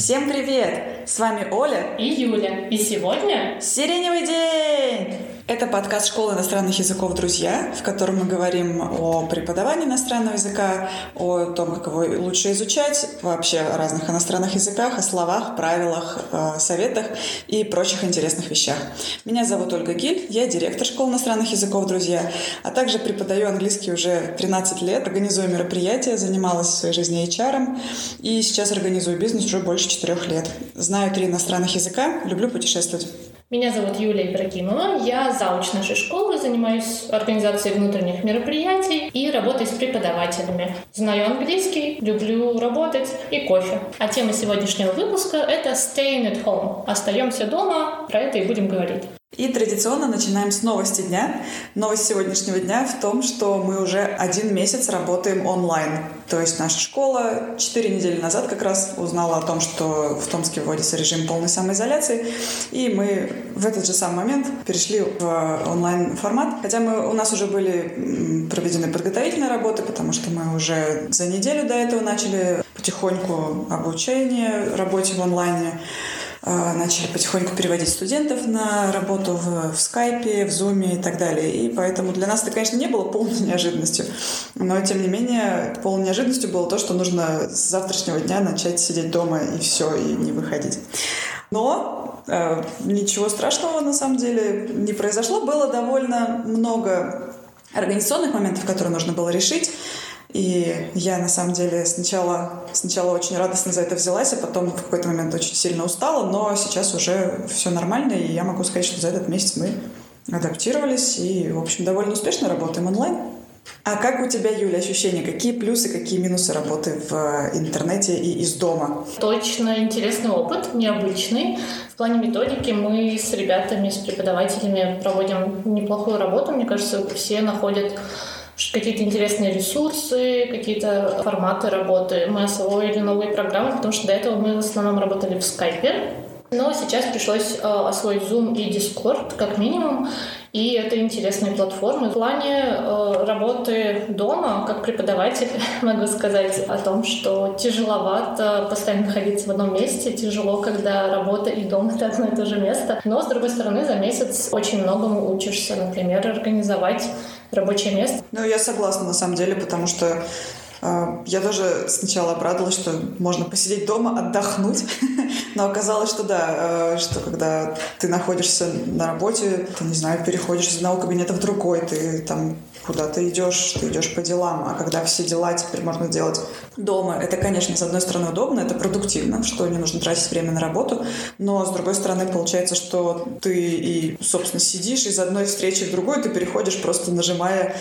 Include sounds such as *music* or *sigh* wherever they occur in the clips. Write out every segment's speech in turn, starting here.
Всем привет! С вами Оля и Юля. И сегодня Сиреневый день! Это подкаст школы иностранных языков «Друзья», в котором мы говорим о преподавании иностранного языка, о том, как его лучше изучать, вообще о разных иностранных языках, о словах, правилах, э, советах и прочих интересных вещах. Меня зовут Ольга Гиль, я директор школы иностранных языков «Друзья», а также преподаю английский уже 13 лет, организую мероприятия, занималась в своей жизни HR, и сейчас организую бизнес уже больше 4 лет. Знаю три иностранных языка, люблю путешествовать. Меня зовут Юлия Ибрагимова. Я зауч нашей школы, занимаюсь организацией внутренних мероприятий и работой с преподавателями. Знаю английский, люблю работать и кофе. А тема сегодняшнего выпуска — это staying at home. Остаемся дома, про это и будем говорить. И традиционно начинаем с новости дня. Новость сегодняшнего дня в том, что мы уже один месяц работаем онлайн. То есть наша школа четыре недели назад как раз узнала о том, что в Томске вводится режим полной самоизоляции. И мы в этот же самый момент перешли в онлайн-формат. Хотя мы, у нас уже были проведены подготовительные работы, потому что мы уже за неделю до этого начали потихоньку обучение работе в онлайне. А, начали потихоньку переводить студентов на работу в, в скайпе, в зуме и так далее. И поэтому для нас это, конечно, не было полной неожиданностью. Но, тем не менее, полной неожиданностью было то, что нужно с завтрашнего дня начать сидеть дома и все, и не выходить. Но э, ничего страшного на самом деле не произошло. Было довольно много организационных моментов, которые нужно было решить. И я, на самом деле, сначала, сначала очень радостно за это взялась, а потом в какой-то момент очень сильно устала, но сейчас уже все нормально, и я могу сказать, что за этот месяц мы адаптировались и, в общем, довольно успешно работаем онлайн. А как у тебя, Юля, ощущения? Какие плюсы, какие минусы работы в интернете и из дома? Точно интересный опыт, необычный. В плане методики мы с ребятами, с преподавателями проводим неплохую работу. Мне кажется, все находят какие-то интересные ресурсы, какие-то форматы работы. Мы освоили новые программы, потому что до этого мы в основном работали в скайпе. Но сейчас пришлось э, освоить Zoom и Discord, как минимум, и это интересные платформы. В плане э, работы дома, как преподаватель, *laughs* могу сказать о том, что тяжеловато постоянно находиться в одном месте, тяжело, когда работа и дом *laughs* — это одно и то же место. Но, с другой стороны, за месяц очень многому учишься. Например, организовать рабочее место. Ну, я согласна, на самом деле, потому что я тоже сначала обрадовалась, что можно посидеть дома, отдохнуть, *laughs* но оказалось, что да, э, что когда ты находишься на работе, ты, не знаю, переходишь из одного кабинета в другой, ты там куда ты идешь, ты идешь по делам, а когда все дела теперь можно делать дома, это, конечно, с одной стороны удобно, это продуктивно, что не нужно тратить время на работу, но с другой стороны получается, что ты и, собственно, сидишь из одной встречи в другую, ты переходишь просто нажимая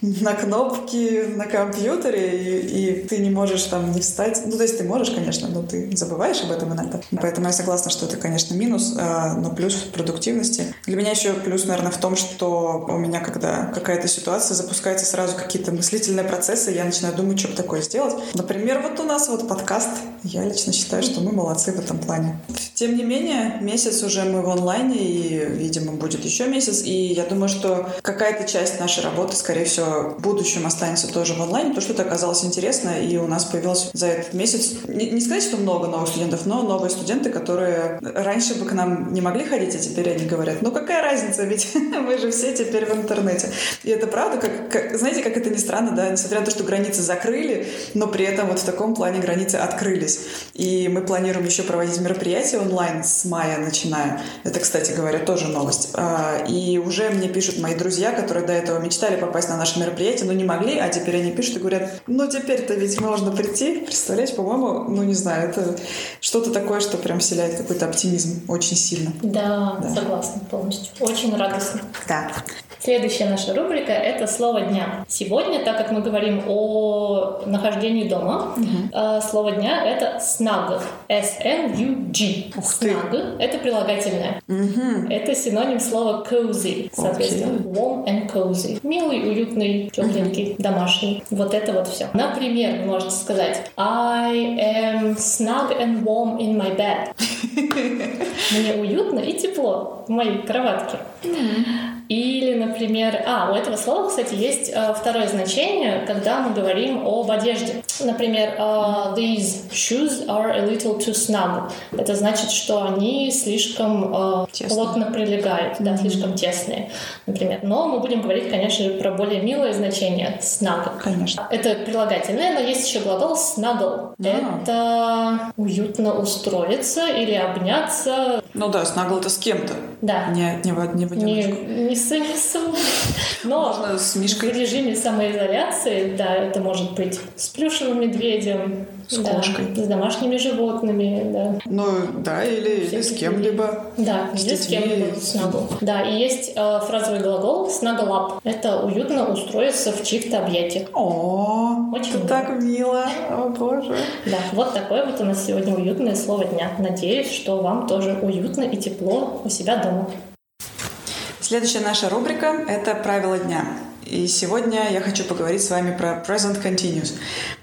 на кнопки на компьютере, и, и ты не можешь там не встать. Ну, то есть ты можешь, конечно, но ты забываешь об этом иногда. Поэтому я согласна, что это, конечно, минус, а, но плюс в продуктивности. Для меня еще плюс, наверное, в том, что у меня, когда какая-то ситуация запускаются сразу какие-то мыслительные процессы, я начинаю думать, что бы такое сделать. Например, вот у нас вот подкаст. Я лично считаю, что мы молодцы в этом плане. Тем не менее, месяц уже мы в онлайне, и, видимо, будет еще месяц. И я думаю, что какая-то часть нашей работы, скорее всего, в будущем останется тоже в онлайне, потому что это оказалось интересно, и у нас появилось за этот месяц, не, не сказать, что много новых студентов, но новые студенты, которые раньше бы к нам не могли ходить, а теперь они говорят, ну какая разница, ведь *laughs* мы же все теперь в интернете. И это правда, как, как, знаете, как это ни странно, да, несмотря на то, что границы закрыли, но при этом вот в таком плане границы открылись. И мы планируем еще проводить мероприятия онлайн с мая начиная. Это, кстати говоря, тоже новость. А, и уже мне пишут мои друзья, которые до этого мечтали попасть на наше мероприятие, но не могли, а теперь они пишут и говорят, ну теперь-то ведь можно прийти. Представляете, по-моему, ну не знаю, это что-то такое, что прям вселяет какой-то оптимизм очень сильно. Да, да. согласна полностью. Очень радостно. Да. Следующая наша рубрика — это слово дня. Сегодня, так как мы говорим о нахождении дома, угу. слово дня — это snug. S-N-U-G. Snug — это прилагательное. Угу. Это синоним слова cozy, соответственно. Okay. Warm and cozy. Милый, уютный, тепленький, угу. домашний. Вот это вот все. Например, вы можете сказать I am snug and warm in my bed. *laughs* Мне уютно и тепло в моей кроватке. Mm-hmm. Или, например, а, у этого слова, кстати, есть э, второе значение, когда мы говорим об одежде. Например, э, these shoes are a little too snug. Это значит, что они слишком э, плотно прилегают, да, mm-hmm. слишком тесные, например. Но мы будем говорить, конечно же, про более милое значение snug. Конечно. Это прилагательное, но есть еще глагол snuggle. А. Это уютно устроиться или обняться. Ну да, snuggle это с кем-то. Да. Не, не, не в одиночку. Не, не с Но Можно с Мишкой. в режиме самоизоляции, да, это может быть с плюшевым медведем, с да, кошкой. С домашними животными, да. Ну, да, или, или с кем-либо. Да, с или с кем-либо, снагл. Да, и есть э, фразовый глагол up. Это уютно устроиться в чьих-то объятиях. О, Очень это так мило. О, боже. Да, вот такое вот у нас сегодня уютное слово дня. Надеюсь, что вам тоже уютно и тепло у себя дома. Следующая наша рубрика – это «Правила дня». И сегодня я хочу поговорить с вами про present continuous.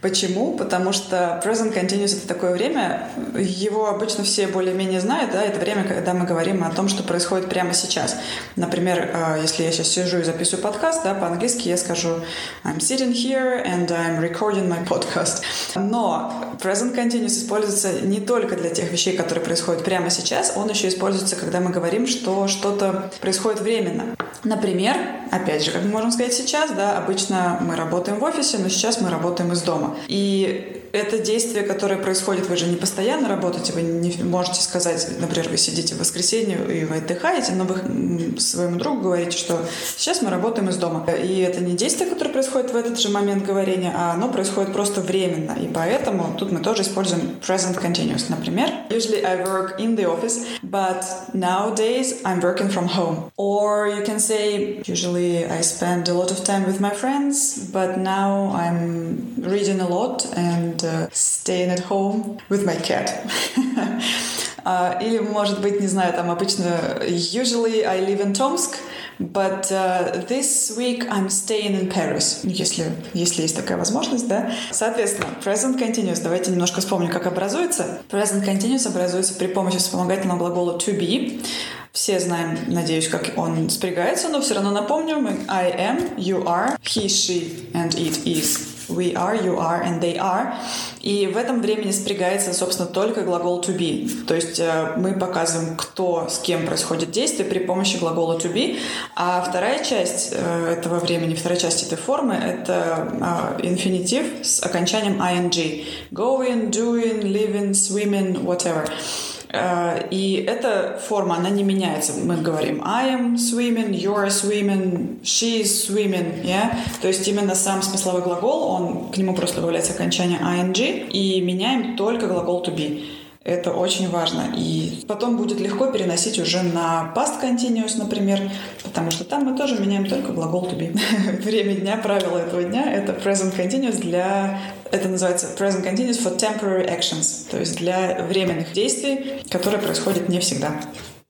Почему? Потому что present continuous — это такое время, его обычно все более-менее знают, да, это время, когда мы говорим о том, что происходит прямо сейчас. Например, э, если я сейчас сижу и записываю подкаст, да, по-английски я скажу I'm sitting here and I'm recording my podcast. Но present continuous используется не только для тех вещей, которые происходят прямо сейчас, он еще используется, когда мы говорим, что что-то происходит временно. Например, опять же, как мы можем сказать сейчас, да, обычно мы работаем в офисе, но сейчас мы работаем из дома. И это действие, которое происходит, вы же не постоянно работаете, вы не можете сказать, например, вы сидите в воскресенье и вы отдыхаете, но вы своему другу говорите, что сейчас мы работаем из дома. И это не действие, которое происходит в этот же момент говорения, а оно происходит просто временно. И поэтому тут мы тоже используем present continuous. Например, usually I work in the office, but nowadays I'm working from home. Or you can say, usually I spend a lot of time with my friends, but now I'm reading a lot and uh, staying at home with my cat. *laughs* uh, или, может быть, не знаю, там обычно usually I live in Tomsk, but uh, this week I'm staying in Paris. Если, если есть такая возможность, да. Соответственно, present continuous. Давайте немножко вспомним, как образуется. Present continuous образуется при помощи вспомогательного глагола to be. Все знаем, надеюсь, как он спрягается, но все равно напомню. I am, you are, he, she and it is. We are, you are and they are. И в этом времени спрягается, собственно, только глагол to be. То есть э, мы показываем, кто с кем происходит действие при помощи глагола to be. А вторая часть э, этого времени, вторая часть этой формы — это э, инфинитив с окончанием ing. Going, doing, living, swimming, whatever. Э, и эта форма, она не меняется. Мы говорим I am swimming, you are swimming, she is swimming. Yeah? То есть именно сам смысловой глагол, он, к нему просто добавляется окончание ing, и меняем только глагол to be. Это очень важно. И потом будет легко переносить уже на past continuous, например, потому что там мы тоже меняем только глагол to be. *laughs* Время дня, правило этого дня — это present continuous для... Это называется present continuous for temporary actions, то есть для временных действий, которые происходят не всегда.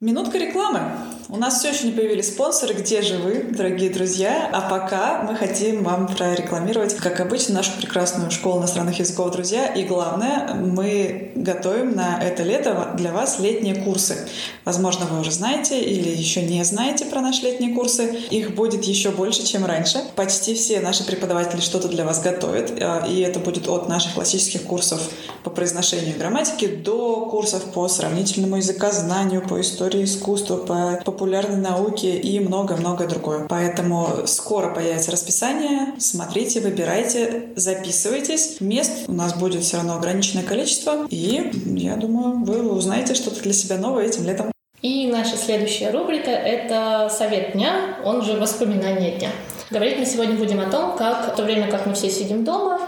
Минутка рекламы. У нас все еще не появились спонсоры. Где же вы, дорогие друзья? А пока мы хотим вам прорекламировать, как обычно, нашу прекрасную школу иностранных языков, друзья. И главное, мы готовим на это лето для вас летние курсы. Возможно, вы уже знаете или еще не знаете про наши летние курсы. Их будет еще больше, чем раньше. Почти все наши преподаватели что-то для вас готовят. А, и это будет от наших классических курсов по произношению грамматике до курсов по сравнительному языкознанию, по истории искусства, по популярной науке и много-много другое. Поэтому скоро появится расписание. Смотрите, выбирайте, записывайтесь. Мест у нас будет все равно ограниченное количество. И я думаю, вы узнаете что-то для себя новое этим летом. И наша следующая рубрика — это «Совет дня», он же «Воспоминания дня». Говорить мы сегодня будем о том, как в то время, как мы все сидим дома,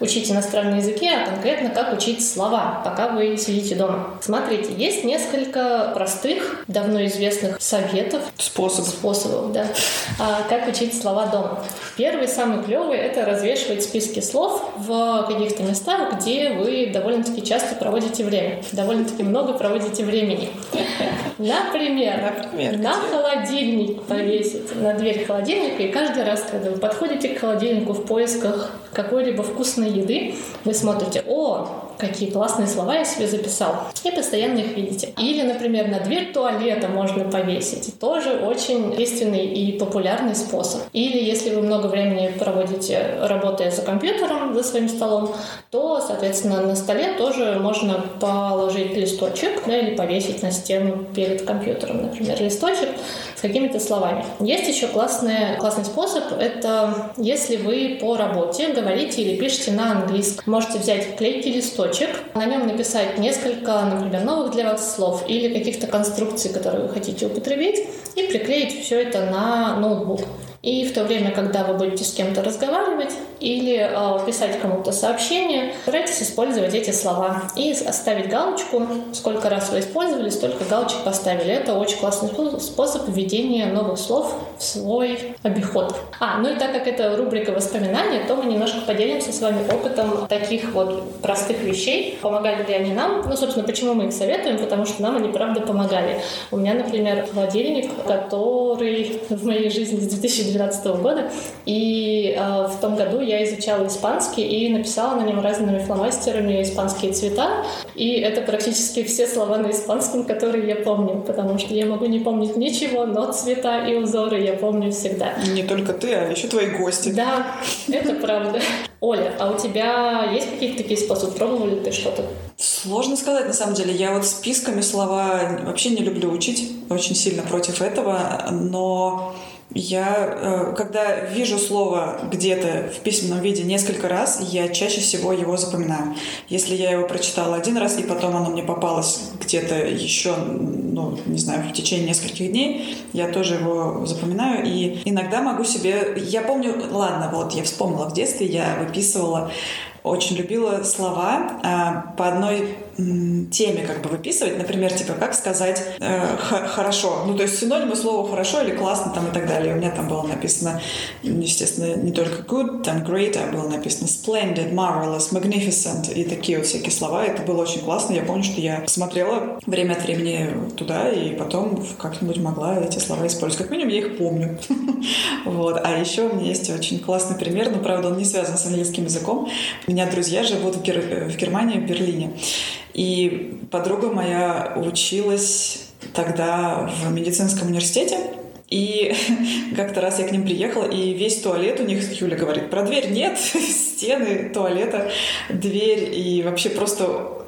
учить иностранные языки, а конкретно как учить слова, пока вы сидите дома. Смотрите, есть несколько простых, давно известных советов. Способов. Способов, да. А, как учить слова дома. Первый, самый клевый, это развешивать списки слов в каких-то местах, где вы довольно-таки часто проводите время. Довольно-таки много проводите времени. Например, Например на холодильник повесить, на дверь холодильника, и каждый раз, когда вы подходите к холодильнику в поисках какой-либо вкусной еды вы смотрите, о, какие классные слова я себе записал. И постоянно их видите. Или, например, на дверь туалета можно повесить. Тоже очень действенный и популярный способ. Или если вы много времени проводите, работая за компьютером, за своим столом, то, соответственно, на столе тоже можно положить листочек да, или повесить на стену перед компьютером, например, листочек с какими-то словами. Есть еще классный, классный способ. Это если вы по работе говорите или пишете на английском. Можете взять клейкий листочек, листочек, на нем написать несколько, например, новых для вас слов или каких-то конструкций, которые вы хотите употребить, и приклеить все это на ноутбук. И в то время, когда вы будете с кем-то разговаривать или э, писать кому-то сообщение, старайтесь использовать эти слова и оставить галочку. Сколько раз вы использовали, столько галочек поставили. Это очень классный способ введения новых слов в свой обиход. А, ну и так как это рубрика воспоминания, то мы немножко поделимся с вами опытом таких вот простых вещей. Помогали ли они нам? Ну, собственно, почему мы их советуем? Потому что нам они правда помогали. У меня, например, холодильник, который в моей жизни с 2000 2012 года. И э, в том году я изучала испанский и написала на нем разными фломастерами испанские цвета. И это практически все слова на испанском, которые я помню, потому что я могу не помнить ничего, но цвета и узоры я помню всегда. Не только ты, а еще твои гости. Да, это правда. Оля, а у тебя есть какие-то такие способы? Пробовал ли ты что-то? Сложно сказать, на самом деле. Я вот списками слова вообще не люблю учить. Очень сильно против этого. Но я, э, когда вижу слово где-то в письменном виде несколько раз, я чаще всего его запоминаю. Если я его прочитала один раз, и потом оно мне попалось где-то еще, ну, не знаю, в течение нескольких дней, я тоже его запоминаю. И иногда могу себе... Я помню... Ладно, вот я вспомнила, в детстве я выписывала очень любила слова э, по одной теме как бы выписывать, например, типа как сказать э, хорошо, ну то есть синонимы слова хорошо или классно там и так далее. У меня там было написано, естественно, не только good, там great, а было написано splendid, marvelous, magnificent и такие вот всякие слова. Это было очень классно. Я помню, что я смотрела время от времени туда и потом как-нибудь могла эти слова использовать. Как минимум я их помню. *laughs* вот. А еще у меня есть очень классный пример, но правда он не связан с английским языком. У меня друзья живут в, Гер... в Германии, в Берлине. И подруга моя училась тогда в медицинском университете. И *laughs* как-то раз я к ним приехала, и весь туалет у них, Юля говорит, про дверь нет, *laughs* стены туалета, дверь, и вообще просто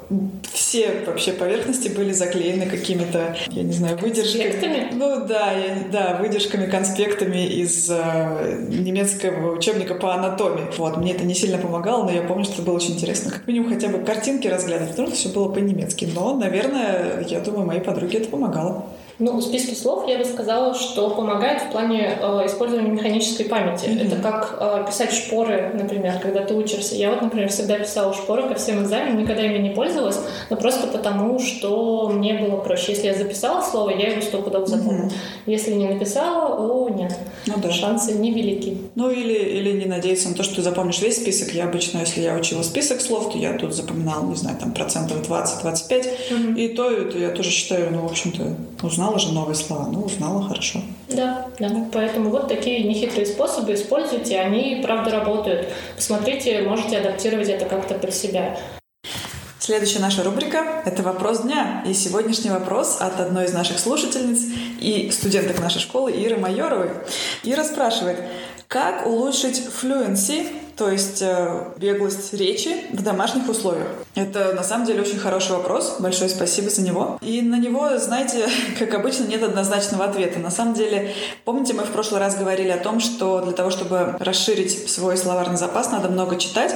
все вообще поверхности были заклеены какими-то, я не знаю, выдержками. Конспектами? Ну да, я, да, выдержками, конспектами из э, немецкого учебника по анатомии. Вот, мне это не сильно помогало, но я помню, что это было очень интересно. Как минимум хотя бы картинки разглядывать, потому что все было по-немецки. Но, наверное, я думаю, моей подруге это помогало. Ну, списки слов я бы сказала, что помогает в плане э, использования механической памяти. Mm-hmm. Это как э, писать шпоры, например, когда ты учишься. Я вот, например, всегда писала шпоры ко всем экзаменам, никогда ими не пользовалась, но просто потому, что мне было проще. Если я записала слово, я его сто пудов запомню. Mm-hmm. Если не написала, о, нет. Ну, да. Шансы невелики. Ну, или, или не надеяться на то, что ты запомнишь весь список. Я обычно, если я учила список слов, то я тут запоминала, не знаю, там процентов 20-25. Mm-hmm. И то, и то я тоже считаю, ну, в общем-то, узнала узнала же новые слова. Ну, узнала хорошо. Да, да. Поэтому вот такие нехитрые способы используйте. Они, правда, работают. Посмотрите, можете адаптировать это как-то при себя. Следующая наша рубрика – это вопрос дня. И сегодняшний вопрос от одной из наших слушательниц и студенток нашей школы Иры Майоровой. Ира спрашивает, как улучшить fluency то есть э, беглость речи в домашних условиях? Это на самом деле очень хороший вопрос. Большое спасибо за него. И на него, знаете, *laughs* как обычно, нет однозначного ответа. На самом деле, помните, мы в прошлый раз говорили о том, что для того, чтобы расширить свой словарный запас, надо много читать.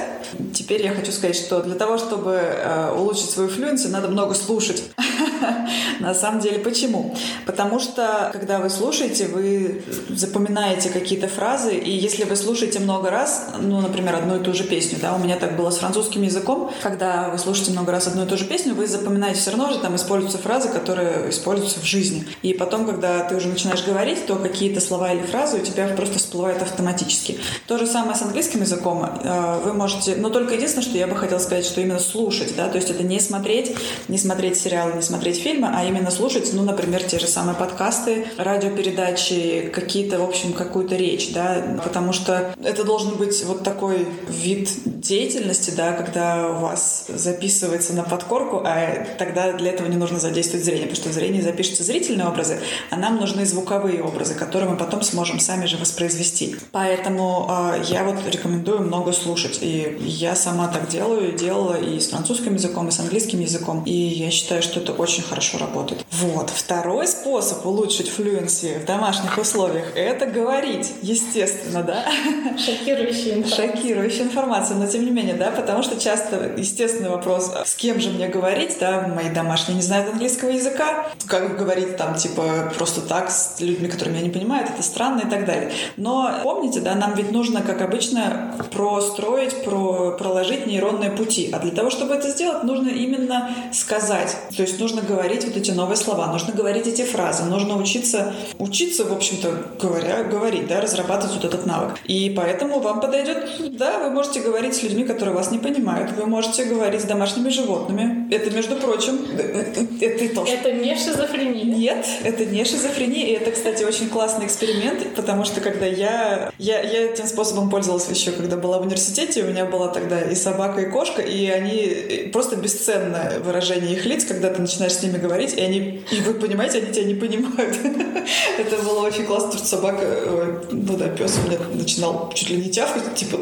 Теперь я хочу сказать, что для того, чтобы э, улучшить свою флюенцию, надо много слушать. *laughs* На самом деле, почему? Потому что, когда вы слушаете, вы запоминаете какие-то фразы, и если вы слушаете много раз, ну, например, одну и ту же песню, да, у меня так было с французским языком, когда вы слушаете много раз одну и ту же песню, вы запоминаете все равно же, там используются фразы, которые используются в жизни. И потом, когда ты уже начинаешь говорить, то какие-то слова или фразы у тебя просто всплывают автоматически. То же самое с английским языком. Э, вы можете, но только единственное, что я бы хотела сказать, что именно слушать, да, то есть это не смотреть, не смотреть сериалы, не смотреть фильмы, а именно слушать, ну, например, те же самые подкасты, радиопередачи, какие-то, в общем, какую-то речь, да, потому что это должен быть вот так такой вид деятельности, да, когда у вас записывается на подкорку, а тогда для этого не нужно задействовать зрение, потому что в зрении запишутся зрительные образы, а нам нужны звуковые образы, которые мы потом сможем сами же воспроизвести. Поэтому э, я вот рекомендую много слушать. И я сама так делаю, делала и с французским языком, и с английским языком. И я считаю, что это очень хорошо работает. Вот. Второй способ улучшить флюенси в домашних условиях — это говорить, естественно, да? Шокирующая информация. Шокирующая информация, но тем не менее, да, потому что часто естественный вопрос, с кем же мне говорить, да, мои домашние не знают английского языка, как говорить там, типа, просто так с людьми, которые меня не понимают, это странно и так далее. Но помните, да, нам ведь нужно, как обычно, простроить, про, проложить нейронные пути. А для того, чтобы это сделать, нужно именно сказать. То есть нужно говорить вот эти новые слова, нужно говорить эти фразы, нужно учиться, учиться, в общем-то, говоря, говорить, да, разрабатывать вот этот навык. И поэтому вам подойдет, да, вы можете говорить с людьми, которые вас не понимают, вы можете говорить с домашними животными. Это, между прочим, это тоже. Это не шизофрения. Нет, это не шизофрения. И это, кстати, очень классный эксперимент, потому что когда я, я, я этим способом пользовалась еще, когда была в университете, у меня была тогда и собака, и кошка, и они просто бесценное выражение их лиц, когда ты начинаешь с ними говорить, и они, и вы понимаете, они тебя не понимают. *laughs* Это было очень классно, потому что собака, ну да, пес у меня начинал чуть ли не тявкать, типа,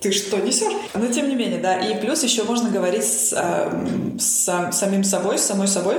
ты что несешь? Но тем не менее, да. И плюс еще можно говорить с, э, с самим собой, с самой собой.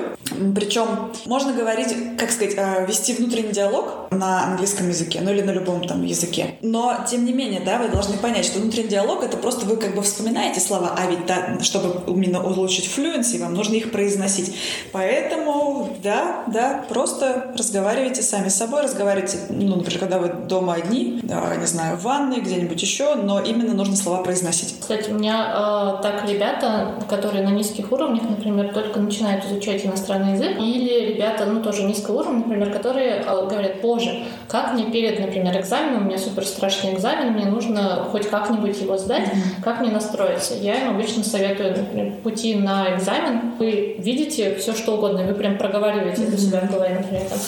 Причем можно говорить, как сказать, э, вести внутренний диалог на английском языке, ну или на любом там языке. Но тем не менее, да, вы должны понять, что внутренний диалог это просто вы как бы вспоминаете слова, а ведь да, чтобы именно улучшить флюенси, вам нужно их произносить. Поэтому, да, да, просто разговаривайте сами с собой, разговаривайте, ну, например, когда вы дома одни, да, не знаю, в ванной, где-нибудь еще, но именно нужно слова произносить. Кстати, у меня э, так ребята, которые на низких уровнях, например, только начинают изучать иностранный язык, или ребята, ну, тоже низкого уровня, например, которые э, говорят, боже, как мне перед, например, экзаменом, у меня супер страшный экзамен, мне нужно хоть как-нибудь его сдать, как мне настроиться? Я им обычно советую, например, пути на экзамен, вы видите все, что угодно, вы прям проговариваете mm-hmm. это себя в голове, например, там,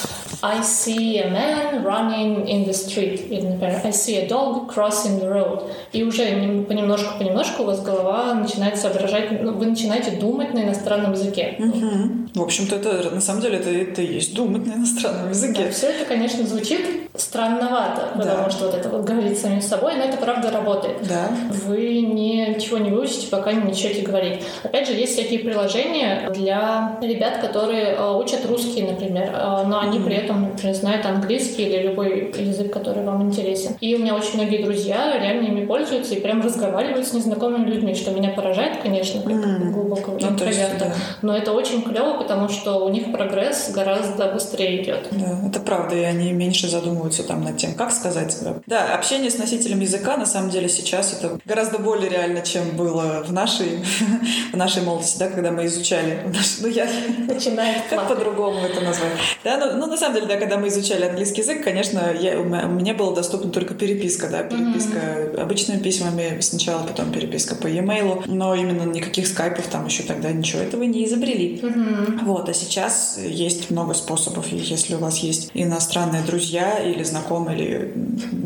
I see a man running in the street, или, например, I see a dog crossing the road. И уже понемножку-понемножку у вас голова начинает соображать, ну, вы начинаете думать на иностранном языке. Угу. В общем-то, это на самом деле это, это и есть думать на иностранном языке. Да, все это, конечно, звучит странновато, потому да. что вот это вот говорить самим собой, но это правда работает. Да. Вы ничего не выучите, пока не начнете говорить. Опять же, есть всякие приложения для ребят, которые э, учат русский, например, э, но они mm при этом, например, знают английский или любой язык, который вам интересен. И у меня очень многие друзья реально ими пользуются и прям разговаривают с незнакомыми людьми, что меня поражает, конечно, как mm глубокого ну, интроверта. Да. Но это очень клево, потому что у них прогресс гораздо быстрее идет. Да, это правда, и они меньше задумываются там над тем, как сказать. Да, да общение с носителем языка на самом деле сейчас это гораздо более реально, чем было в нашей, *laughs* в нашей молодости, да, когда мы изучали. Ну, я... Начинает *laughs* Как по-другому это назвать? Да, ну, ну, на самом деле, да, когда мы изучали английский язык, конечно, я, мне было доступна только переписка, да, переписка mm-hmm. обычными письмами сначала, потом переписка по e-mail, но именно никаких скайпов там еще тогда ничего этого не изобрели. Mm-hmm. Вот, а сейчас есть много способов, если у вас есть иностранные друзья или знакомые, или,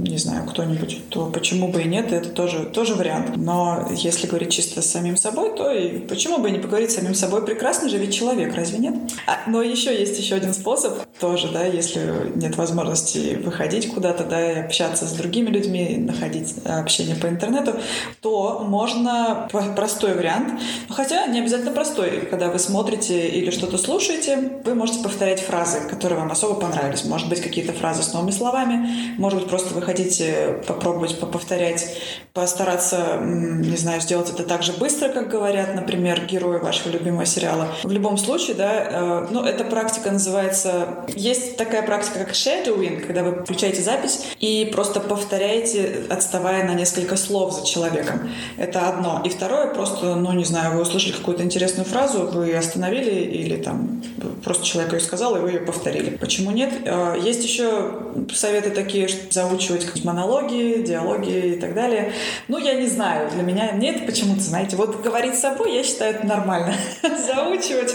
не знаю, кто-нибудь, то почему бы и нет, это тоже, тоже вариант. Но если говорить чисто с самим собой, то и почему бы и не поговорить с самим собой? Прекрасный же ведь человек, разве нет? А, но еще есть еще один способ, тоже, да, если нет возможности выходить куда-то, да, и общаться с другими людьми, находить общение по интернету, то можно простой вариант, хотя не обязательно простой, когда вы смотрите или что-то слушаете, вы можете повторять фразы, которые вам особо понравились. Может быть, какие-то фразы с новыми словами, может быть, просто вы хотите попробовать повторять, постараться, не знаю, сделать это так же быстро, как говорят, например, герои вашего любимого сериала. В любом случае, да, э, ну, эта практика называется... Есть такая практика, как shadowing, когда вы включаете запись и просто повторяете, отставая на несколько слов за человеком. Это одно. И второе, просто, ну, не знаю, вы услышали какую-то интересную фразу, вы остановили или там просто человек ее сказал, и вы ее повторили. Почему нет? Э, есть еще советы такие, что заучивать монологи, диалоги и так далее. Ну, я не знаю, для меня, мне это почему-то, знаете, вот говорить с собой, я считаю, это нормально. *laughs* Заучивать,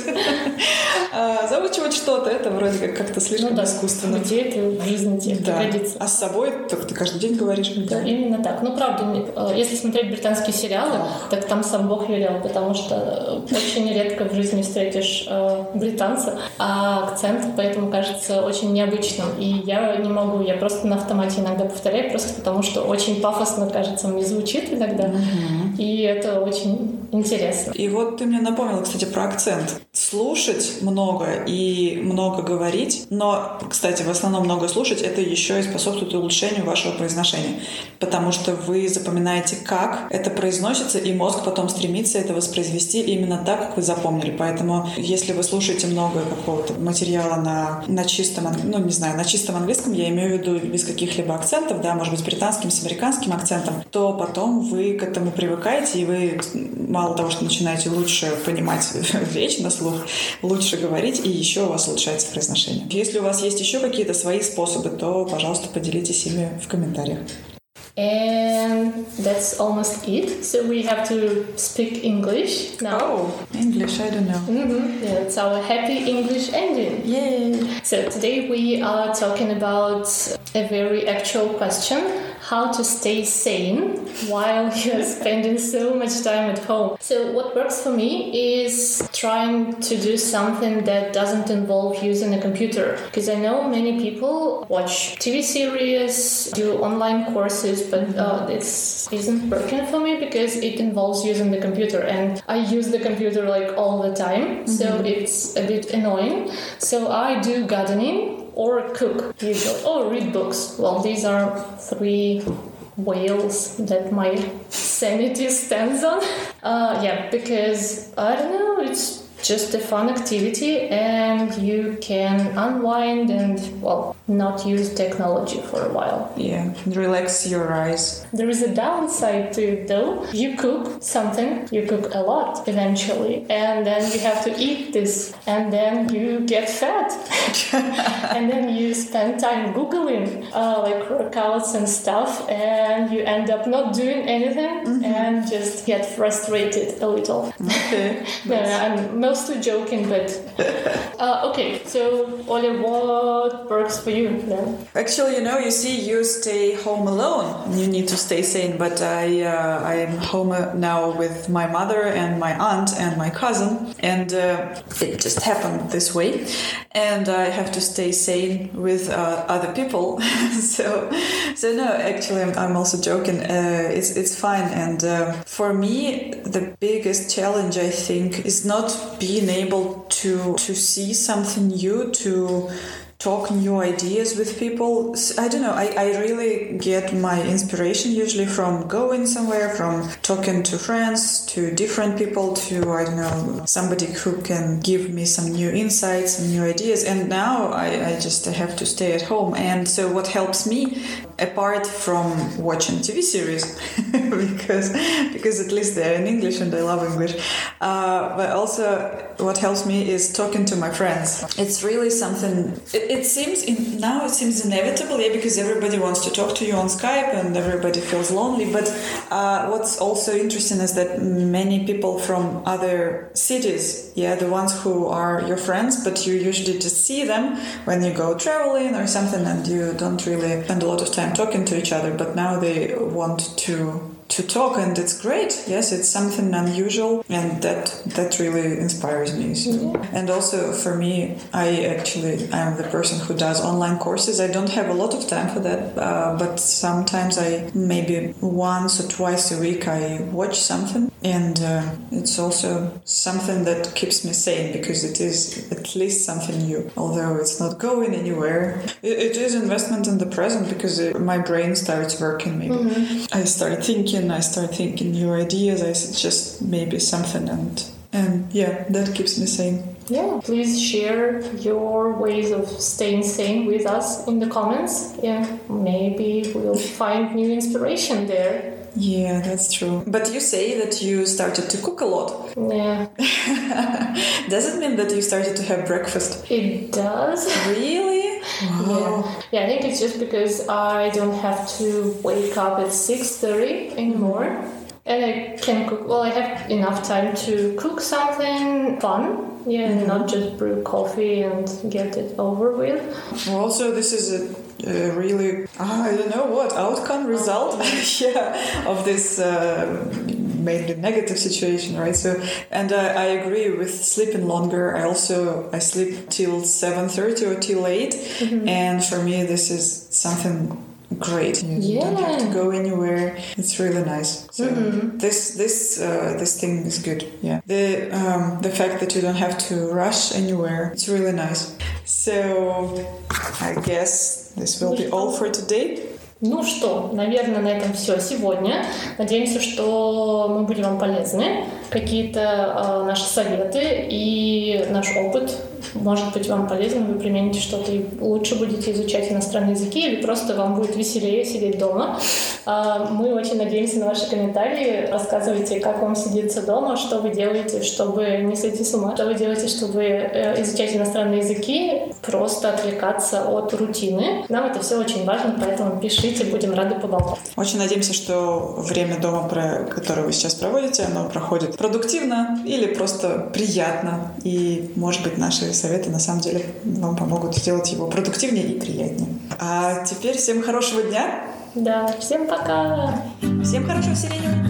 *laughs* а, заучивать что-то, это вроде как как-то слишком ну, искусственно. Где это в жизни тебе да. пригодится. А с собой только ты каждый день говоришь. Да, именно так. Ну, правда, э, если смотреть британские сериалы, так там сам Бог велел, потому что очень редко в жизни встретишь э, британца, а акцент поэтому кажется очень необычным. И я не могу, я просто на автомате иногда повторяю, просто потому что очень пафосно, кажется, мне звучит иногда. Mm-hmm. И это очень интересно. И вот ты мне напомнила, кстати, про акцент. Слушать много и много говорить, но, кстати, в основном много слушать, это еще и способствует улучшению вашего произношения, потому что вы запоминаете, как это произносится, и мозг потом стремится это воспроизвести именно так, как вы запомнили. Поэтому, если вы слушаете много какого-то материала на, на чистом, ну, не знаю, на чистом английском, я имею в виду без каких-либо акцентов, да, может быть, британским, с американским акцентом, то потом вы к этому привыкаете, и вы мало того, что начинаете лучше понимать *laughs* речь на слух, лучше говорить, и еще у вас улучшается произношение. Если у вас есть еще какие-то свои способы, то, пожалуйста, поделитесь ими в комментариях. And that's almost it. So we have to speak English now. Oh, English, I don't know. Mm-hmm. Yeah, it's our happy English ending. Yay! So today we are talking about a very actual question how to stay sane while *laughs* you're spending so much time at home. So, what works for me is trying to do something that doesn't involve using a computer. Because I know many people watch TV series, do online courses, but uh, this isn't working for me because it involves using the computer. And I use the computer like all the time, mm-hmm. so it's a bit annoying. So, I do gardening or cook. Usually or read books. Well these are three whales that my *laughs* sanity stands on. Uh, yeah because i don't know it's just a fun activity and you can unwind and well not use technology for a while. Yeah relax your eyes. There is a downside to it though. You cook something you cook a lot eventually and then you have to eat this and then you get fat. *laughs* And then you spend time googling uh, like workouts and stuff and you end up not doing anything mm-hmm. and just get frustrated a little. Okay. *laughs* I'm mostly joking, but *laughs* uh, okay. So, Ole, what works for you then? Actually, you know, you see, you stay home alone. You need to stay sane. But I, uh, I am home now with my mother and my aunt and my cousin, and uh, it just happened this way. And I have to stay sane with uh, other people. *laughs* so, so no, actually, I'm, I'm also joking. Uh, it's it's fine. And uh, for me, the biggest challenge I think is not being able to to see something new to talk new ideas with people. I don't know. I, I really get my inspiration usually from going somewhere, from talking to friends, to different people, to, I don't know, somebody who can give me some new insights and new ideas. And now I, I just have to stay at home. And so what helps me, apart from watching TV series, *laughs* because, because at least they're in English and I love English, uh, but also what helps me is talking to my friends. It's really something, it, it seems in, now it seems inevitable, yeah, because everybody wants to talk to you on Skype and everybody feels lonely. But uh, what's also interesting is that many people from other cities, yeah, the ones who are your friends, but you usually just see them when you go traveling or something, and you don't really spend a lot of time talking to each other. But now they want to to talk and it's great yes it's something unusual and that that really inspires me so. mm-hmm. and also for me i actually i'm the person who does online courses i don't have a lot of time for that uh, but sometimes i maybe once or twice a week i watch something and uh, it's also something that keeps me sane because it is at least something new although it's not going anywhere it, it is investment in the present because it, my brain starts working maybe mm-hmm. i start thinking I start thinking new ideas. I suggest maybe something, and and yeah, that keeps me sane. Yeah, please share your ways of staying sane with us in the comments. Yeah, maybe we'll find new inspiration there. Yeah, that's true. But you say that you started to cook a lot. Yeah. *laughs* does it mean that you started to have breakfast? It does. Really? *laughs* Wow. Yeah. yeah, I think it's just because I don't have to wake up at 6.30 anymore. Mm-hmm. And I can cook, well, I have enough time to cook something fun. Yeah, and not mm-hmm. just brew coffee and get it over with. Also, this is a, a really, I don't know what, outcome, result *laughs* yeah, of this uh, mainly negative situation, right? So, and uh, I agree with sleeping longer. I also, I sleep till 7.30 or till 8. And for me, this is something great. You don't have to go anywhere. It's really nice. So this this uh, this thing is good. Yeah. The um, the fact that you don't have to rush anywhere it's really nice. So i guess this will be all for today Ну что, наверное, на этом все сегодня. Надеемся, что мы были вам полезны. Какие-то э, наши советы и наш опыт может быть вам полезен. Вы примените что-то и лучше будете изучать иностранные языки или просто вам будет веселее сидеть дома. А, Мы очень надеемся на ваши комментарии. Рассказывайте, как вам сидится дома, что вы делаете, чтобы не сойти с ума, что вы делаете, чтобы э, изучать иностранные языки, просто отвлекаться от рутины. Нам это все очень важно, поэтому пишите, будем рады поболтать. очень надеемся что время дома которое вы сейчас проводите оно проходит продуктивно или просто приятно и может быть наши советы на самом деле вам помогут сделать его продуктивнее и приятнее. А теперь всем хорошего дня. Да, всем пока! всем хорошего дня